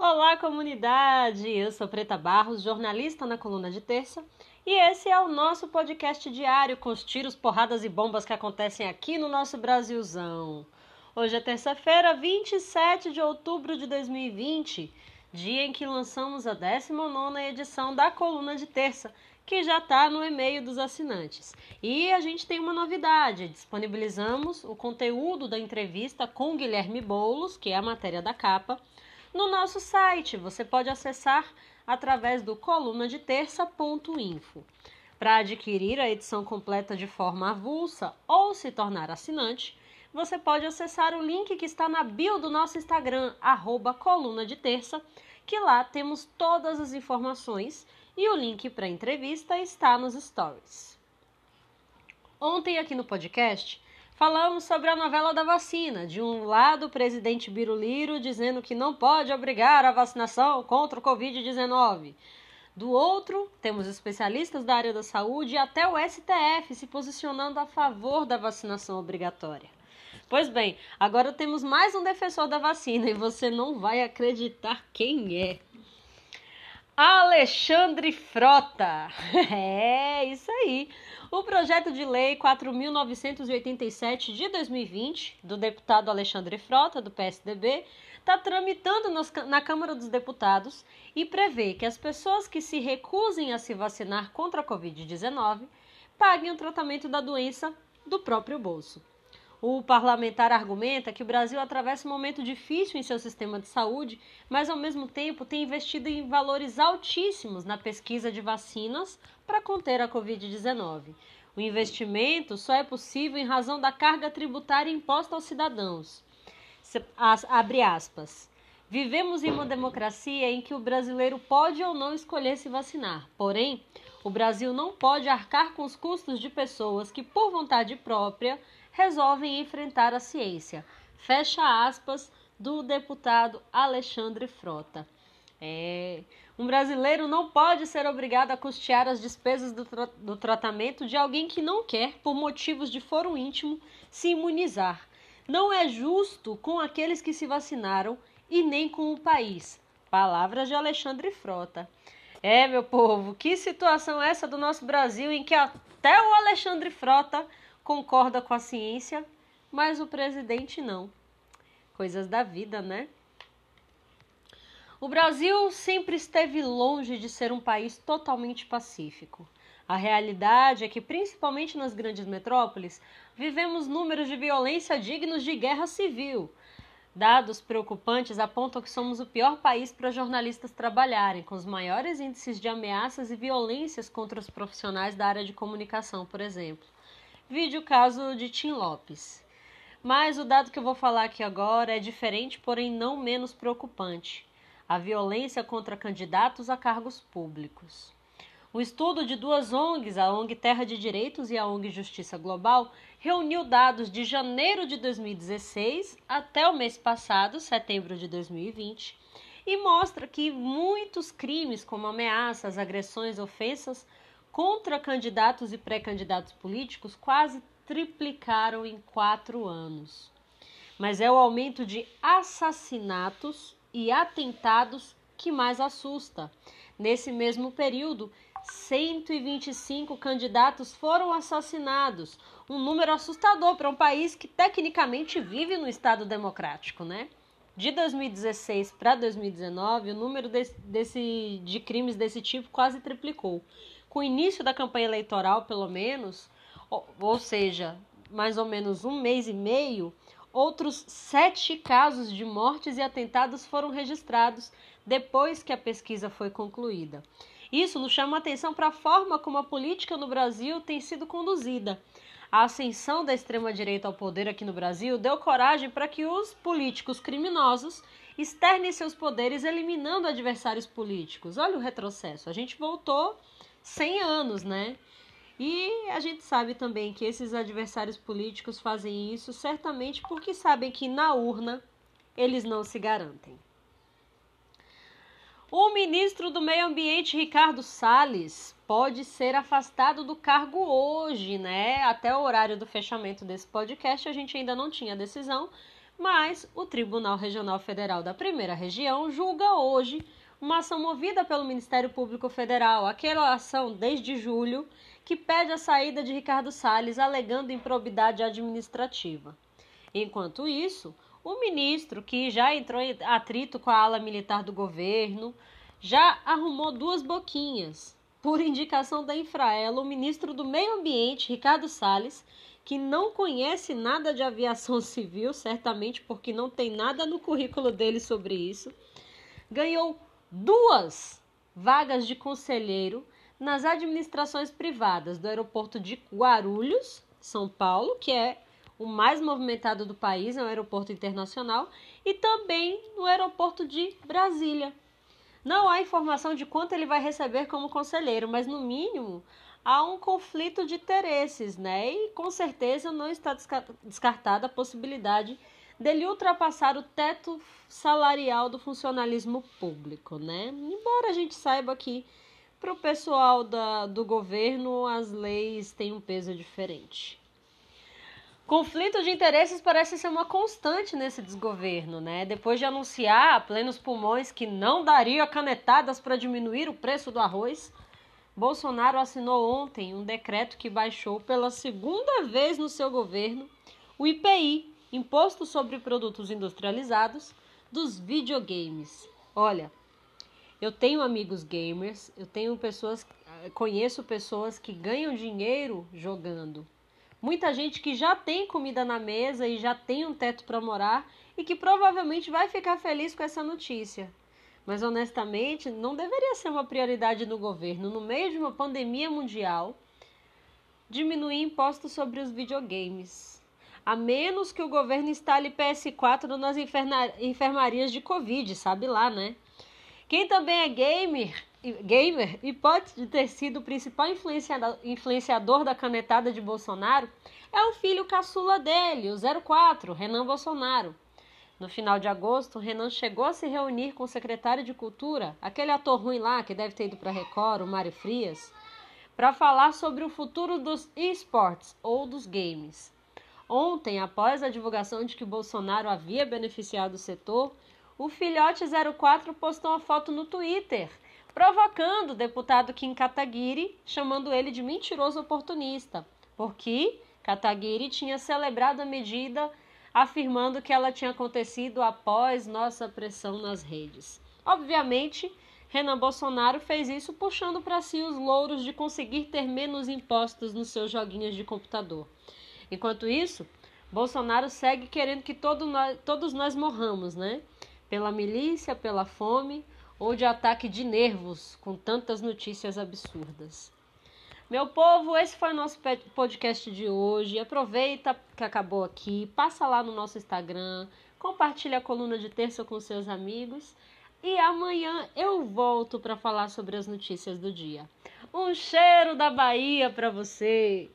Olá, comunidade! Eu sou Preta Barros, jornalista na Coluna de Terça, e esse é o nosso podcast diário com os tiros, porradas e bombas que acontecem aqui no nosso Brasilzão. Hoje é terça-feira, 27 de outubro de 2020, dia em que lançamos a 19 edição da Coluna de Terça, que já está no e-mail dos assinantes. E a gente tem uma novidade: disponibilizamos o conteúdo da entrevista com Guilherme Boulos, que é a matéria da capa, no nosso site. Você pode acessar através do colunadeterça.info. Para adquirir a edição completa de forma avulsa ou se tornar assinante, você pode acessar o link que está na bio do nosso Instagram, arroba coluna de terça, que lá temos todas as informações e o link para a entrevista está nos stories. Ontem aqui no podcast falamos sobre a novela da vacina. De um lado, o presidente Biruliro dizendo que não pode obrigar a vacinação contra o Covid-19. Do outro, temos especialistas da área da saúde e até o STF se posicionando a favor da vacinação obrigatória. Pois bem, agora temos mais um defensor da vacina e você não vai acreditar quem é. Alexandre Frota. É, isso aí. O projeto de lei 4.987 de 2020, do deputado Alexandre Frota, do PSDB, está tramitando nos, na Câmara dos Deputados e prevê que as pessoas que se recusem a se vacinar contra a Covid-19 paguem o tratamento da doença do próprio bolso. O parlamentar argumenta que o Brasil atravessa um momento difícil em seu sistema de saúde, mas ao mesmo tempo tem investido em valores altíssimos na pesquisa de vacinas para conter a Covid-19. O investimento só é possível em razão da carga tributária imposta aos cidadãos. As, abre aspas. Vivemos em uma democracia em que o brasileiro pode ou não escolher se vacinar. Porém, o Brasil não pode arcar com os custos de pessoas que, por vontade própria, resolvem enfrentar a ciência. Fecha aspas do deputado Alexandre Frota. É, um brasileiro não pode ser obrigado a custear as despesas do, tra do tratamento de alguém que não quer, por motivos de foro íntimo, se imunizar. Não é justo com aqueles que se vacinaram e nem com o país. Palavras de Alexandre Frota. É, meu povo, que situação é essa do nosso Brasil em que até o Alexandre Frota concorda com a ciência, mas o presidente não. Coisas da vida, né? O Brasil sempre esteve longe de ser um país totalmente pacífico. A realidade é que, principalmente nas grandes metrópoles, vivemos números de violência dignos de guerra civil. Dados preocupantes apontam que somos o pior país para jornalistas trabalharem, com os maiores índices de ameaças e violências contra os profissionais da área de comunicação, por exemplo. Vide o caso de Tim Lopes. Mas o dado que eu vou falar aqui agora é diferente, porém não menos preocupante: a violência contra candidatos a cargos públicos. O estudo de duas ONGs, a ONG Terra de Direitos e a ONG Justiça Global, reuniu dados de janeiro de 2016 até o mês passado, setembro de 2020, e mostra que muitos crimes, como ameaças, agressões, ofensas, contra candidatos e pré-candidatos políticos quase triplicaram em quatro anos. Mas é o aumento de assassinatos e atentados que mais assusta. Nesse mesmo período, 125 candidatos foram assassinados, um número assustador para um país que tecnicamente vive no Estado democrático, né? De 2016 para 2019, o número desse, desse, de crimes desse tipo quase triplicou com o início da campanha eleitoral, pelo menos, ou, seja, mais ou menos um mês e meio, outros sete casos de mortes e atentados foram registrados depois que a pesquisa foi concluída. Isso nos chama a atenção para a forma como a política no Brasil tem sido conduzida. A ascensão da extrema-direita ao poder aqui no Brasil deu coragem para que os políticos criminosos externem seus poderes eliminando adversários políticos. Olha o retrocesso. A gente voltou 100 anos, né? E a gente sabe também que esses adversários políticos fazem isso certamente porque sabem que na urna eles não se garantem. O ministro do Meio Ambiente, Ricardo Salles, pode ser afastado do cargo hoje, né? Até o horário do fechamento desse podcast a gente ainda não tinha decisão, Mas o Tribunal Regional Federal da Primeira Região julga hoje uma ação movida pelo Ministério Público Federal, aquela ação desde julho que pede a saída de Ricardo Salles alegando improbidade administrativa. Enquanto isso, o ministro, que já entrou em atrito com a ala militar do governo, já arrumou duas boquinhas. Por indicação da Infraelo, o ministro do Meio Ambiente, Ricardo Salles, que não conhece nada de aviação civil, certamente porque não tem nada no currículo dele sobre isso, ganhou duas vagas de conselheiro nas administrações privadas do aeroporto de Guarulhos, São Paulo, que é o mais movimentado do país, é um aeroporto internacional, e também no aeroporto de Brasília. Não há informação de quanto ele vai receber como conselheiro, mas no mínimo há um conflito de interesses, né? E com certeza não está descartada a possibilidade dele ultrapassar o teto salarial do funcionalismo público, né? Embora a gente saiba que para o pessoal da, do governo as leis têm um peso diferente. Conflito de interesses parece ser uma constante nesse desgoverno, né? Depois de anunciar a plenos pulmões que não daria canetadas para diminuir o preço do arroz, Bolsonaro assinou ontem um decreto que baixou pela segunda vez no seu governo o IPI, Imposto sobre Produtos Industrializados, dos videogames. Olha, eu tenho amigos gamers, eu tenho pessoas, conheço pessoas que ganham dinheiro jogando. Muita gente que já tem comida na mesa e já tem um teto para morar e que provavelmente vai ficar feliz com essa notícia. Mas honestamente, não deveria ser uma prioridade do governo, no meio de uma pandemia mundial, diminuir impostos sobre os videogames. A menos que o governo instale PS4 nas enfermarias de Covid, sabe lá, né? Quem também é gamer, gamer e pode ter sido o principal influenciador, da canetada de Bolsonaro é o filho caçula dele, o 04, Renan Bolsonaro. No final de agosto, Renan chegou a se reunir com o secretário de Cultura, aquele ator ruim lá que deve ter ido para Record, o Mário Frias, para falar sobre o futuro dos esportes ou dos games. Ontem, após a divulgação de que Bolsonaro havia beneficiado o setor, o filhote 04 postou uma foto no Twitter, provocando o deputado Kim Kataguiri, chamando ele de mentiroso oportunista, porque Kataguiri tinha celebrado a medida afirmando que ela tinha acontecido após nossa pressão nas redes. Obviamente, Renan Bolsonaro fez isso puxando para si os louros de conseguir ter menos impostos nos seus joguinhos de computador. Enquanto isso, Bolsonaro segue querendo que todo nós, todos nós morramos, né? Pela milícia, pela fome ou de ataque de nervos com tantas notícias absurdas. Meu povo, esse foi o nosso podcast de hoje. Aproveita que acabou aqui, passa lá no nosso Instagram, compartilha a coluna de terça com seus amigos e amanhã eu volto para falar sobre as notícias do dia. Um cheiro da Bahia para você.